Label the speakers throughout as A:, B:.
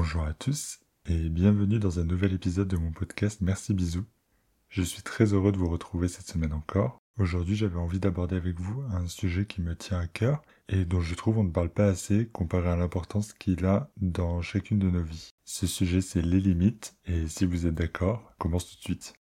A: Bonjour à tous et bienvenue dans un nouvel épisode de mon podcast Merci Bisous. Je suis très heureux de vous retrouver cette semaine encore. Aujourd'hui j'avais envie d'aborder avec vous un sujet qui me tient à cœur et dont je trouve on ne parle pas assez comparé à l'importance qu'il a dans chacune de nos vies. Ce sujet c'est les limites et si vous êtes d'accord, commence tout de suite.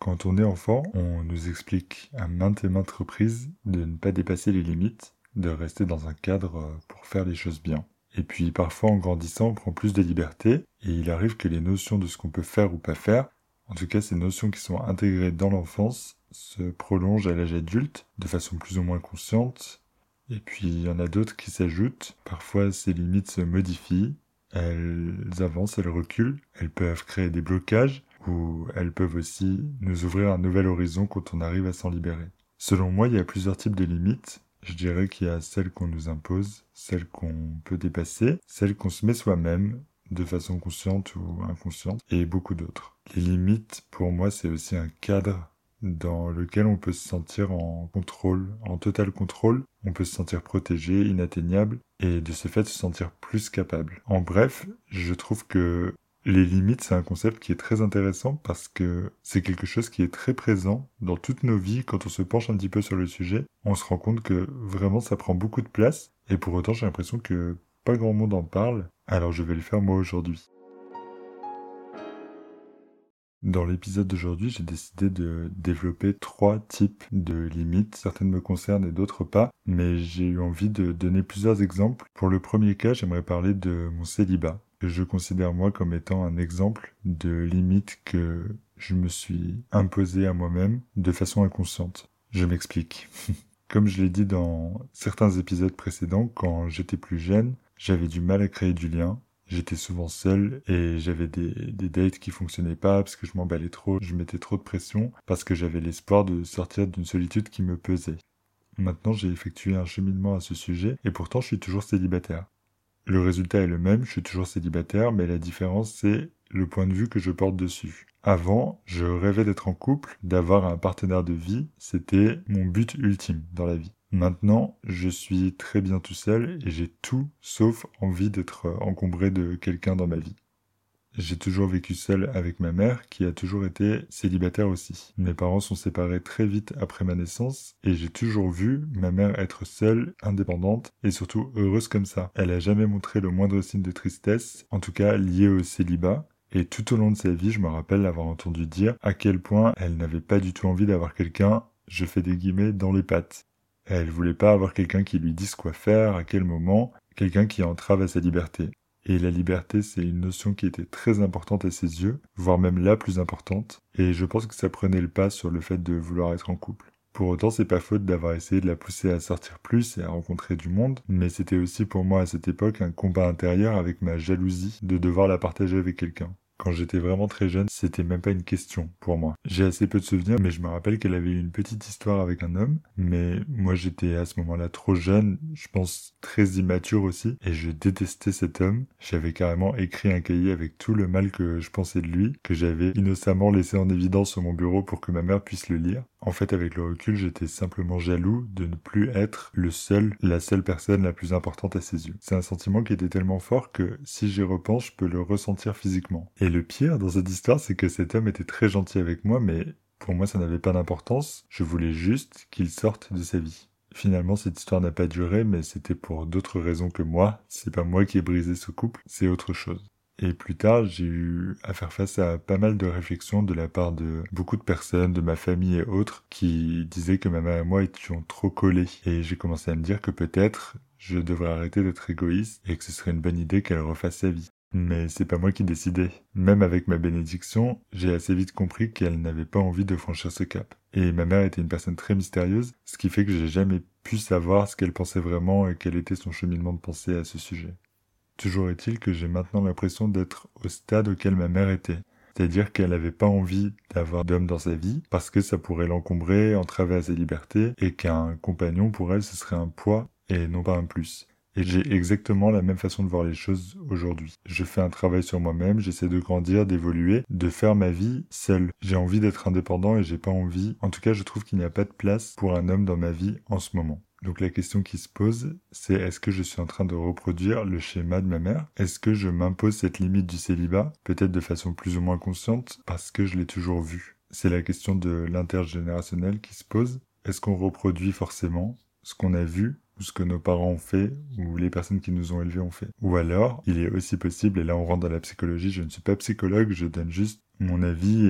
A: Quand on est enfant, on nous explique à maintes et maintes reprises de ne pas dépasser les limites, de rester dans un cadre pour faire les choses bien. Et puis parfois en grandissant, on prend plus de liberté et il arrive que les notions de ce qu'on peut faire ou pas faire, en tout cas ces notions qui sont intégrées dans l'enfance, se prolongent à l'âge adulte de façon plus ou moins consciente. Et puis il y en a d'autres qui s'ajoutent. Parfois ces limites se modifient, elles avancent, elles reculent, elles peuvent créer des blocages ou elles peuvent aussi nous ouvrir un nouvel horizon quand on arrive à s'en libérer. Selon moi, il y a plusieurs types de limites. Je dirais qu'il y a celles qu'on nous impose, celles qu'on peut dépasser, celles qu'on se met soi-même de façon consciente ou inconsciente, et beaucoup d'autres. Les limites, pour moi, c'est aussi un cadre dans lequel on peut se sentir en contrôle, en total contrôle, on peut se sentir protégé, inatteignable, et de ce fait se sentir plus capable. En bref, je trouve que les limites, c'est un concept qui est très intéressant parce que c'est quelque chose qui est très présent dans toutes nos vies. Quand on se penche un petit peu sur le sujet, on se rend compte que vraiment ça prend beaucoup de place et pour autant j'ai l'impression que pas grand monde en parle. Alors je vais le faire moi aujourd'hui. Dans l'épisode d'aujourd'hui, j'ai décidé de développer trois types de limites. Certaines me concernent et d'autres pas, mais j'ai eu envie de donner plusieurs exemples. Pour le premier cas, j'aimerais parler de mon célibat, je considère moi comme étant un exemple de limite que je me suis imposé à moi-même de façon inconsciente. Je m'explique. Comme je l'ai dit dans certains épisodes précédents, quand j'étais plus jeune, j'avais du mal à créer du lien, J'étais souvent seul et j'avais des, des dates qui fonctionnaient pas parce que je m'emballais trop, je mettais trop de pression parce que j'avais l'espoir de sortir d'une solitude qui me pesait. Maintenant j'ai effectué un cheminement à ce sujet et pourtant je suis toujours célibataire. Le résultat est le même, je suis toujours célibataire, mais la différence c'est le point de vue que je porte dessus. Avant, je rêvais d'être en couple, d'avoir un partenaire de vie, c'était mon but ultime dans la vie. Maintenant, je suis très bien tout seul et j'ai tout sauf envie d'être encombré de quelqu'un dans ma vie. J'ai toujours vécu seul avec ma mère qui a toujours été célibataire aussi. Mes parents sont séparés très vite après ma naissance et j'ai toujours vu ma mère être seule, indépendante et surtout heureuse comme ça. Elle a jamais montré le moindre signe de tristesse, en tout cas lié au célibat. Et tout au long de sa vie, je me rappelle l'avoir entendu dire à quel point elle n'avait pas du tout envie d'avoir quelqu'un, je fais des guillemets, dans les pattes. Elle voulait pas avoir quelqu'un qui lui dise quoi faire, à quel moment, quelqu'un qui entrave à sa liberté. Et la liberté, c'est une notion qui était très importante à ses yeux, voire même la plus importante, et je pense que ça prenait le pas sur le fait de vouloir être en couple. Pour autant, c'est pas faute d'avoir essayé de la pousser à sortir plus et à rencontrer du monde, mais c'était aussi pour moi à cette époque un combat intérieur avec ma jalousie de devoir la partager avec quelqu'un. Quand j'étais vraiment très jeune, c'était même pas une question pour moi. J'ai assez peu de souvenirs, mais je me rappelle qu'elle avait eu une petite histoire avec un homme. Mais moi, j'étais à ce moment-là trop jeune, je pense très immature aussi, et je détestais cet homme. J'avais carrément écrit un cahier avec tout le mal que je pensais de lui, que j'avais innocemment laissé en évidence sur mon bureau pour que ma mère puisse le lire. En fait, avec le recul, j'étais simplement jaloux de ne plus être le seul, la seule personne la plus importante à ses yeux. C'est un sentiment qui était tellement fort que si j'y repense, je peux le ressentir physiquement. Le pire dans cette histoire, c'est que cet homme était très gentil avec moi, mais pour moi, ça n'avait pas d'importance. Je voulais juste qu'il sorte de sa vie. Finalement, cette histoire n'a pas duré, mais c'était pour d'autres raisons que moi. C'est pas moi qui ai brisé ce couple, c'est autre chose. Et plus tard, j'ai eu à faire face à pas mal de réflexions de la part de beaucoup de personnes, de ma famille et autres, qui disaient que ma mère et moi étions trop collés. Et j'ai commencé à me dire que peut-être je devrais arrêter d'être égoïste et que ce serait une bonne idée qu'elle refasse sa vie. Mais c'est pas moi qui décidais. Même avec ma bénédiction, j'ai assez vite compris qu'elle n'avait pas envie de franchir ce cap. Et ma mère était une personne très mystérieuse, ce qui fait que j'ai jamais pu savoir ce qu'elle pensait vraiment et quel était son cheminement de pensée à ce sujet. Toujours est-il que j'ai maintenant l'impression d'être au stade auquel ma mère était. C'est-à-dire qu'elle n'avait pas envie d'avoir d'homme dans sa vie parce que ça pourrait l'encombrer, entraver à sa liberté et qu'un compagnon pour elle ce serait un poids et non pas un plus. Et j'ai exactement la même façon de voir les choses aujourd'hui. Je fais un travail sur moi-même, j'essaie de grandir, d'évoluer, de faire ma vie seul. J'ai envie d'être indépendant et j'ai pas envie. En tout cas, je trouve qu'il n'y a pas de place pour un homme dans ma vie en ce moment. Donc la question qui se pose, c'est est-ce que je suis en train de reproduire le schéma de ma mère? Est-ce que je m'impose cette limite du célibat, peut-être de façon plus ou moins consciente, parce que je l'ai toujours vu C'est la question de l'intergénérationnel qui se pose. Est-ce qu'on reproduit forcément ce qu'on a vu ou ce que nos parents ont fait ou les personnes qui nous ont élevés ont fait. Ou alors, il est aussi possible, et là on rentre dans la psychologie, je ne suis pas psychologue, je donne juste mon avis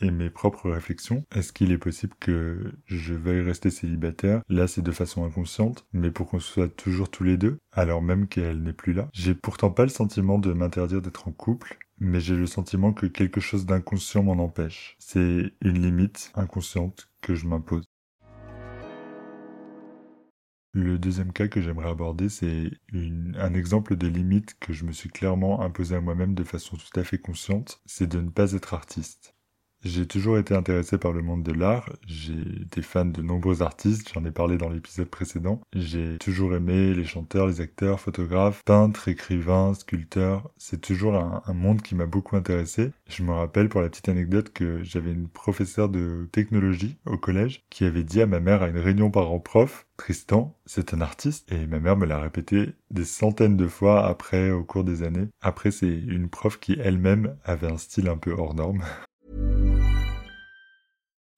A: et, mes propres réflexions. Est-ce qu'il est possible que je veuille rester célibataire? Là, c'est de façon inconsciente, mais pour qu'on soit toujours tous les deux, alors même qu'elle n'est plus là. J'ai pourtant pas le sentiment de m'interdire d'être en couple, mais j'ai le sentiment que quelque chose d'inconscient m'en empêche. C'est une limite inconsciente que je m'impose. Le deuxième cas que j'aimerais aborder, c'est un exemple de limite que je me suis clairement imposé à moi-même de façon tout à fait consciente, c'est de ne pas être artiste. J'ai toujours été intéressé par le monde de l'art, j'ai été fan de nombreux artistes, j'en ai parlé dans l'épisode précédent. J'ai toujours aimé les chanteurs, les acteurs, photographes, peintres, écrivains, sculpteurs. C'est toujours un, monde qui m'a beaucoup intéressé. Je me rappelle pour la petite anecdote que j'avais une professeure de technologie au collège qui avait dit à ma mère à une réunion parents-prof, Tristan, c'est un artiste. Et ma mère me l'a répété des centaines de fois après, au cours des années. Après, c'est une prof qui elle-même avait un style un peu hors norme.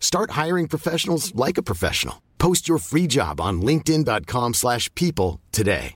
B: Start hiring professionals like a professional. Post your free job on linkedin.com/people today.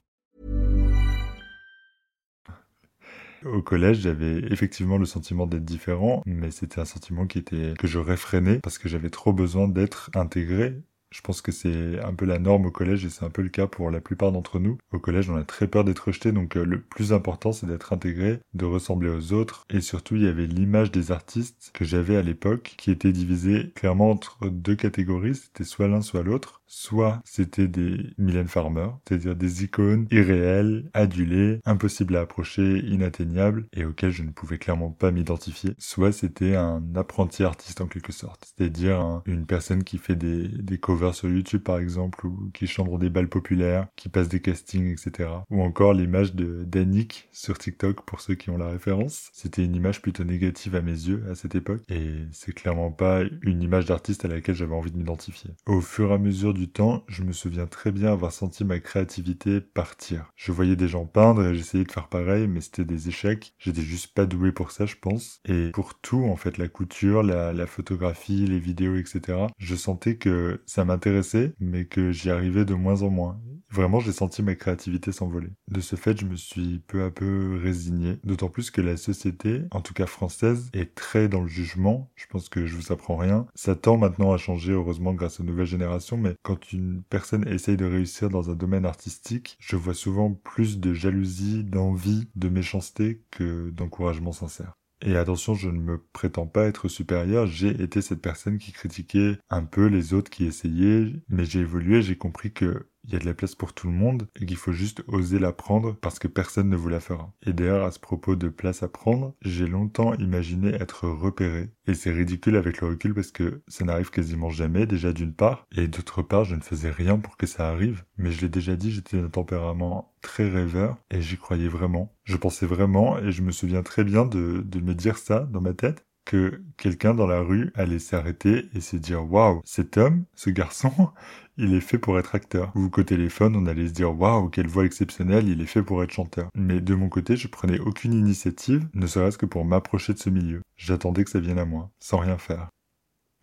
A: Au collège, j'avais effectivement le sentiment d'être différent, mais c'était un sentiment qui était que je réfrénais parce que j'avais trop besoin d'être intégré je pense que c'est un peu la norme au collège et c'est un peu le cas pour la plupart d'entre nous. Au collège, on a très peur d'être rejeté, donc euh, le plus important, c'est d'être intégré, de ressembler aux autres. Et surtout, il y avait l'image des artistes que j'avais à l'époque, qui était divisée clairement entre deux catégories. C'était soit l'un, soit l'autre. Soit c'était des Mylène Farmer, c'est-à-dire des icônes irréelles, adulées, impossibles à approcher, inatteignables, et auxquelles je ne pouvais clairement pas m'identifier. Soit c'était un apprenti artiste en quelque sorte, c'est-à-dire une personne qui fait des, covers sur YouTube par exemple, ou qui chantent des balles populaires, qui passent des castings, etc. Ou encore l'image de Danick sur TikTok pour ceux qui ont la référence. C'était une image plutôt négative à mes yeux à cette époque, et c'est clairement pas une image d'artiste à laquelle j'avais envie de m'identifier. Au fur et à mesure du temps, je me souviens très bien avoir senti ma créativité partir. Je voyais des gens peindre et j'essayais de faire pareil, mais c'était des échecs. J'étais juste pas doué pour ça, je pense. Et pour tout, en fait, la couture, la, la photographie, les vidéos, etc., je sentais que ça m'intéressait, mais que j'y arrivais de moins en moins. Vraiment, j'ai senti ma créativité s'envoler. De ce fait, je me suis peu à peu résigné, d'autant plus que la société, en tout cas française, est très dans le jugement. Je pense que je vous apprends rien. Ça tend maintenant à changer, heureusement, grâce aux nouvelles générations, mais quand une personne essaye de réussir dans un domaine artistique, je vois souvent plus de jalousie, d'envie, de méchanceté que d'encouragement sincère. Et attention, je ne me prétends pas être supérieur, j'ai été cette personne qui critiquait un peu les autres qui essayaient, mais j'ai évolué, j'ai compris que il y a de la place pour tout le monde et qu'il faut juste oser la prendre parce que personne ne vous la fera. Et d'ailleurs, à ce propos de place à prendre, j'ai longtemps imaginé être repéré. Et c'est ridicule avec le recul parce que ça n'arrive quasiment jamais, déjà d'une part, et d'autre part, je ne faisais rien pour que ça arrive. Mais je l'ai déjà dit, j'étais d'un tempérament très rêveur et j'y croyais vraiment. Je pensais vraiment et je me souviens très bien de, de me dire ça dans ma tête que quelqu'un dans la rue allait s'arrêter et se dire waouh, cet homme, ce garçon, il est fait pour être acteur. Ou qu'au téléphone, on allait se dire waouh, quelle voix exceptionnelle, il est fait pour être chanteur. Mais de mon côté, je prenais aucune initiative, ne serait-ce que pour m'approcher de ce milieu. J'attendais que ça vienne à moi, sans rien faire.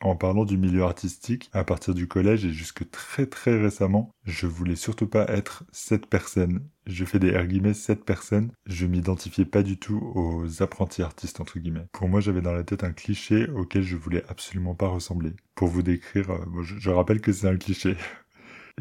A: En parlant du milieu artistique, à partir du collège et jusque très très récemment, je voulais surtout pas être cette personne. Je fais des R guillemets cette personne. Je m'identifiais pas du tout aux apprentis artistes entre guillemets. Pour moi, j'avais dans la tête un cliché auquel je voulais absolument pas ressembler. Pour vous décrire, euh, je rappelle que c'est un cliché.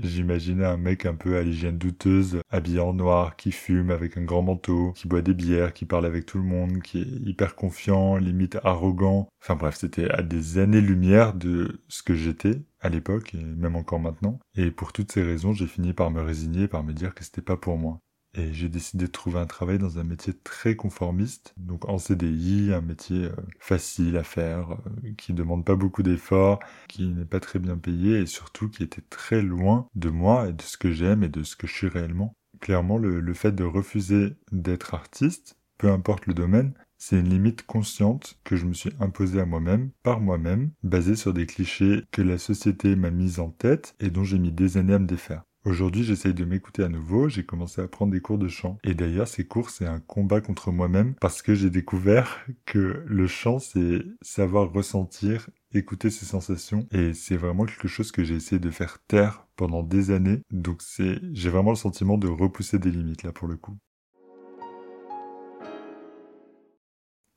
A: J'imaginais un mec un peu à l'hygiène douteuse, habillé en noir, qui fume avec un grand manteau, qui boit des bières, qui parle avec tout le monde, qui est hyper confiant, limite arrogant. Enfin bref, c'était à des années-lumière de ce que j'étais à l'époque et même encore maintenant. Et pour toutes ces raisons, j'ai fini par me résigner, par me dire que c'était pas pour moi. Et j'ai décidé de trouver un travail dans un métier très conformiste, donc en CDI, un métier euh, facile à faire, euh, qui demande pas beaucoup d'efforts, qui n'est pas très bien payé et surtout qui était très loin de moi et de ce que j'aime et de ce que je suis réellement. Clairement, le, le fait de refuser d'être artiste, peu importe le domaine, c'est une limite consciente que je me suis imposée à moi-même, par moi-même, basée sur des clichés que la société m'a mis en tête et dont j'ai mis des années à me défaire. Aujourd'hui, j'essaye de m'écouter à nouveau, j'ai commencé à prendre des cours de chant. Et d'ailleurs, ces cours, c'est un combat contre moi-même parce que j'ai découvert que le chant, c'est savoir ressentir, écouter ses sensations. Et c'est vraiment quelque chose que j'ai essayé de faire taire pendant des années. Donc c'est, j'ai vraiment le sentiment de repousser des limites là pour le coup.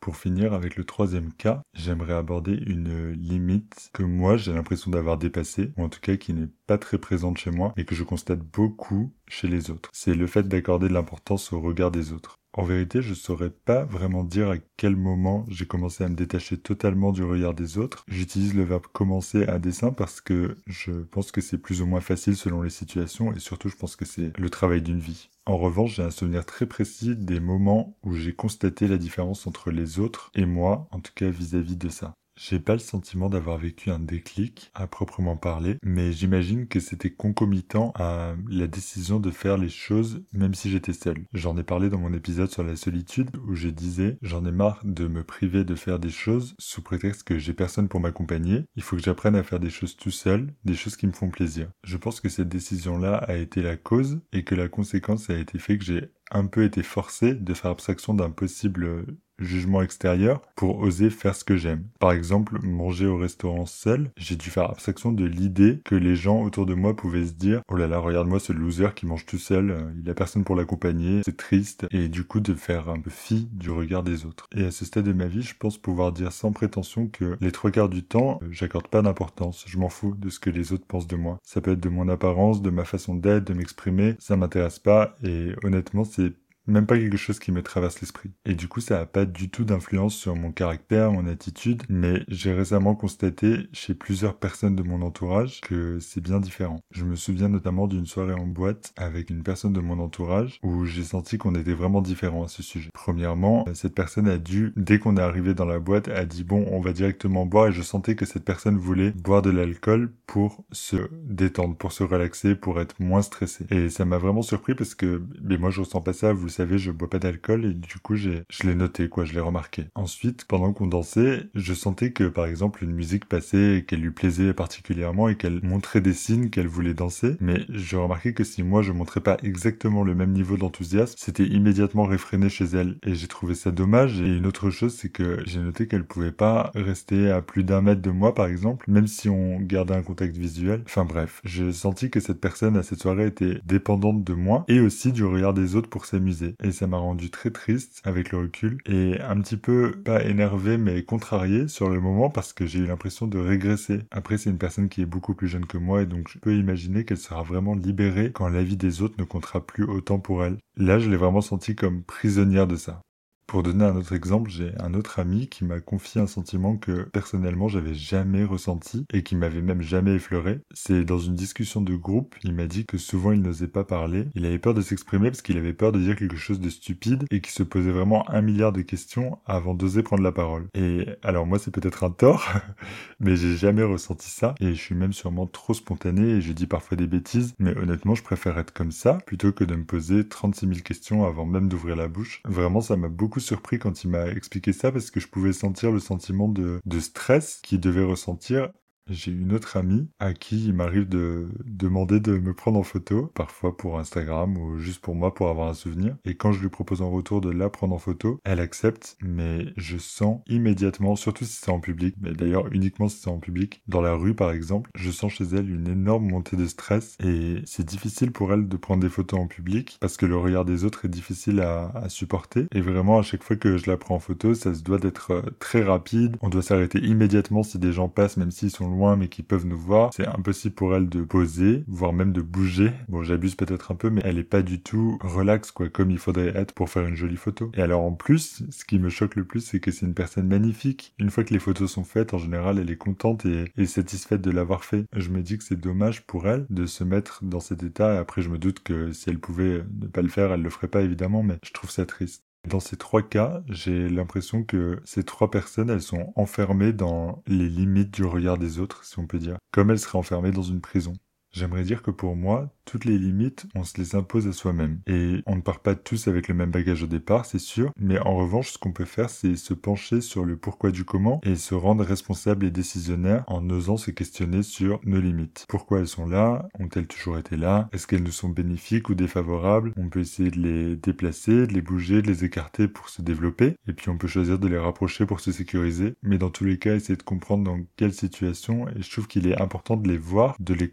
A: Pour finir avec le troisième cas, j'aimerais aborder une limite que moi j'ai l'impression d'avoir dépassée, ou en tout cas qui n'est pas très présente chez moi, et que je constate beaucoup chez les autres. C'est le fait d'accorder de l'importance au regard des autres. En vérité, je saurais pas vraiment dire à quel moment j'ai commencé à me détacher totalement du regard des autres. J'utilise le verbe commencer à dessein parce que je pense que c'est plus ou moins facile selon les situations et surtout je pense que c'est le travail d'une vie. En revanche, j'ai un souvenir très précis des moments où j'ai constaté la différence entre les autres et moi, en tout cas vis-à-vis de ça. J'ai pas le sentiment d'avoir vécu un déclic à proprement parler, mais j'imagine que c'était concomitant à la décision de faire les choses même si j'étais seul. J'en ai parlé dans mon épisode sur la solitude où je disais j'en ai marre de me priver de faire des choses sous prétexte que j'ai personne pour m'accompagner. Il faut que j'apprenne à faire des choses tout seul, des choses qui me font plaisir. Je pense que cette décision-là a été la cause et que la conséquence a été fait que j'ai un peu été forcé de faire abstraction d'un possible jugement extérieur pour oser faire ce que j'aime. Par exemple, manger au restaurant seul, j'ai dû faire abstraction de l'idée que les gens autour de moi pouvaient se dire "Oh là là, regarde-moi ce loser qui mange tout seul, euh, il a personne pour l'accompagner, c'est triste" et du coup de faire un peu fi du regard des autres. Et à ce stade de ma vie, je pense pouvoir dire sans prétention que les trois quarts du temps, euh, j'accorde pas d'importance, je m'en fous de ce que les autres pensent de moi. Ça peut être de mon apparence, de ma façon d'être, de m'exprimer, ça m'intéresse pas et honnêtement, c'est même pas quelque chose qui me traverse l'esprit. Et du coup, ça a pas du tout d'influence sur mon caractère, mon attitude, mais j'ai récemment constaté chez plusieurs personnes de mon entourage que c'est bien différent. Je me souviens notamment d'une soirée en boîte avec une personne de mon entourage où j'ai senti qu'on était vraiment différents à ce sujet. Premièrement, cette personne a dû, dès qu'on est arrivé dans la boîte, a dit bon, on va directement boire et je sentais que cette personne voulait boire de l'alcool pour se détendre, pour se relaxer, pour être moins stressé. Et ça m'a vraiment surpris parce que, mais moi je ressens pas ça, vous le savez, je bois pas d'alcool et du coup, je l'ai noté, quoi, je l'ai remarqué. Ensuite, pendant qu'on dansait, je sentais que, par exemple, une musique passait et qu'elle lui plaisait particulièrement et qu'elle montrait des signes qu'elle voulait danser. Mais je remarquais que si moi, je montrais pas exactement le même niveau d'enthousiasme, c'était immédiatement réfréné chez elle. Et j'ai trouvé ça dommage. Et une autre chose, c'est que j'ai noté qu'elle pouvait pas rester à plus d'un mètre de moi, par exemple, même si on gardait un contact visuel. Enfin bref, j'ai senti que cette personne à cette soirée était dépendante de moi et aussi du regard des autres pour et ça m'a rendu très triste avec le recul et un petit peu pas énervé mais contrarié sur le moment parce que j'ai eu l'impression de régresser. Après c'est une personne qui est beaucoup plus jeune que moi et donc je peux imaginer qu'elle sera vraiment libérée quand la vie des autres ne comptera plus autant pour elle. Là je l'ai vraiment senti comme prisonnière de ça. Pour donner un autre exemple, j'ai un autre ami qui m'a confié un sentiment que personnellement j'avais jamais ressenti et qui m'avait même jamais effleuré. C'est dans une discussion de groupe, il m'a dit que souvent il n'osait pas parler, il avait peur de s'exprimer parce qu'il avait peur de dire quelque chose de stupide et qu'il se posait vraiment un milliard de questions avant d'oser prendre la parole. Et alors moi c'est peut-être un tort, mais j'ai jamais ressenti ça et je suis même sûrement trop spontané et je dis parfois des bêtises, mais honnêtement je préfère être comme ça plutôt que de me poser 36 000 questions avant même d'ouvrir la bouche. Vraiment ça m'a beaucoup surpris quand il m'a expliqué ça parce que je pouvais sentir le sentiment de, stress qu'il devait ressentir j'ai une autre amie à qui il m'arrive de demander de me prendre en photo, parfois pour Instagram ou juste pour moi pour avoir un souvenir. Et quand je lui propose en retour de la prendre en photo, elle accepte, mais je sens immédiatement, surtout si c'est en public, mais d'ailleurs uniquement si c'est en public, dans la rue par exemple, je sens chez elle une énorme montée de stress et c'est difficile pour elle de prendre des photos en public parce que le regard des autres est difficile à, supporter. Et vraiment à chaque fois que je la prends en photo, ça se doit d'être euh, très rapide. On doit s'arrêter immédiatement si des gens passent, même s'ils sont loin mais qui peuvent nous voir, c'est impossible pour elle de poser, voire même de bouger. Bon, j'abuse peut-être un peu, mais elle est pas du tout relax, quoi, comme il faudrait être pour faire une jolie photo. Et alors en plus, ce qui me choque le plus, c'est que c'est une personne magnifique. Une fois que les photos sont faites, en général, elle est contente et, satisfaite de l'avoir fait. Je me dis que c'est dommage pour elle de se mettre dans cet état. Après, je me doute que si elle pouvait ne pas le faire, elle le ferait pas évidemment, mais je trouve ça triste. Dans ces trois cas, j'ai l'impression que ces trois personnes, elles sont enfermées dans les limites du regard des autres, si on peut dire, comme elles seraient enfermées dans une prison. J'aimerais dire que pour moi, toutes les limites, on se les impose à soi-même. Et on ne part pas tous avec le même bagage au départ, c'est sûr, mais en revanche, ce qu'on peut faire, c'est se pencher sur le pourquoi du comment et se rendre responsable et décisionnaire en osant se questionner sur nos limites. Pourquoi elles sont là? Ont-elles toujours été là? Est-ce qu'elles nous sont bénéfiques ou défavorables? On peut essayer de les déplacer, de les bouger, de les écarter pour se développer, et puis on peut choisir de les rapprocher pour se sécuriser, mais dans tous les cas, essayer de comprendre dans quelle situation, et je trouve qu'il est important de les voir, de les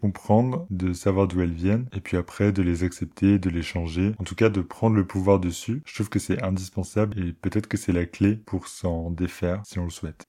A: de savoir d'où elles viennent, et puis après de les accepter, de les changer, en tout cas de prendre le pouvoir dessus. Je trouve que c'est indispensable et peut-être que c'est la clé pour s'en défaire si on le souhaite.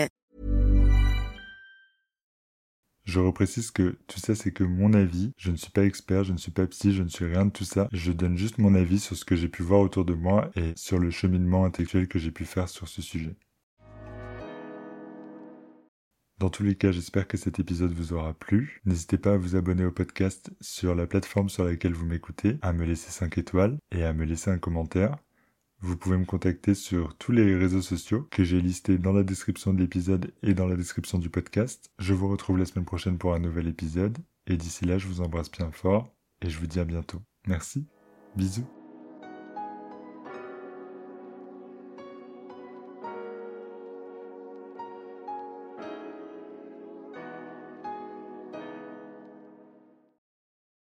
A: Je reprécise que tout ça, c'est que mon avis. Je ne suis pas expert, je ne suis pas psy, je ne suis rien de tout ça. Je donne juste mon avis sur ce que j'ai pu voir autour de moi et sur le cheminement intellectuel que j'ai pu faire sur ce sujet. Dans tous les cas, j'espère que cet épisode vous aura plu. N'hésitez pas à vous abonner au podcast sur la plateforme sur laquelle vous m'écoutez, à me laisser 5 étoiles et à me laisser un commentaire. Vous pouvez me contacter sur tous les réseaux sociaux que j'ai listés dans la description de l'épisode et dans la description du podcast. Je vous retrouve la semaine prochaine pour un nouvel épisode. Et d'ici là, je vous embrasse bien fort et je vous dis à bientôt. Merci. Bisous.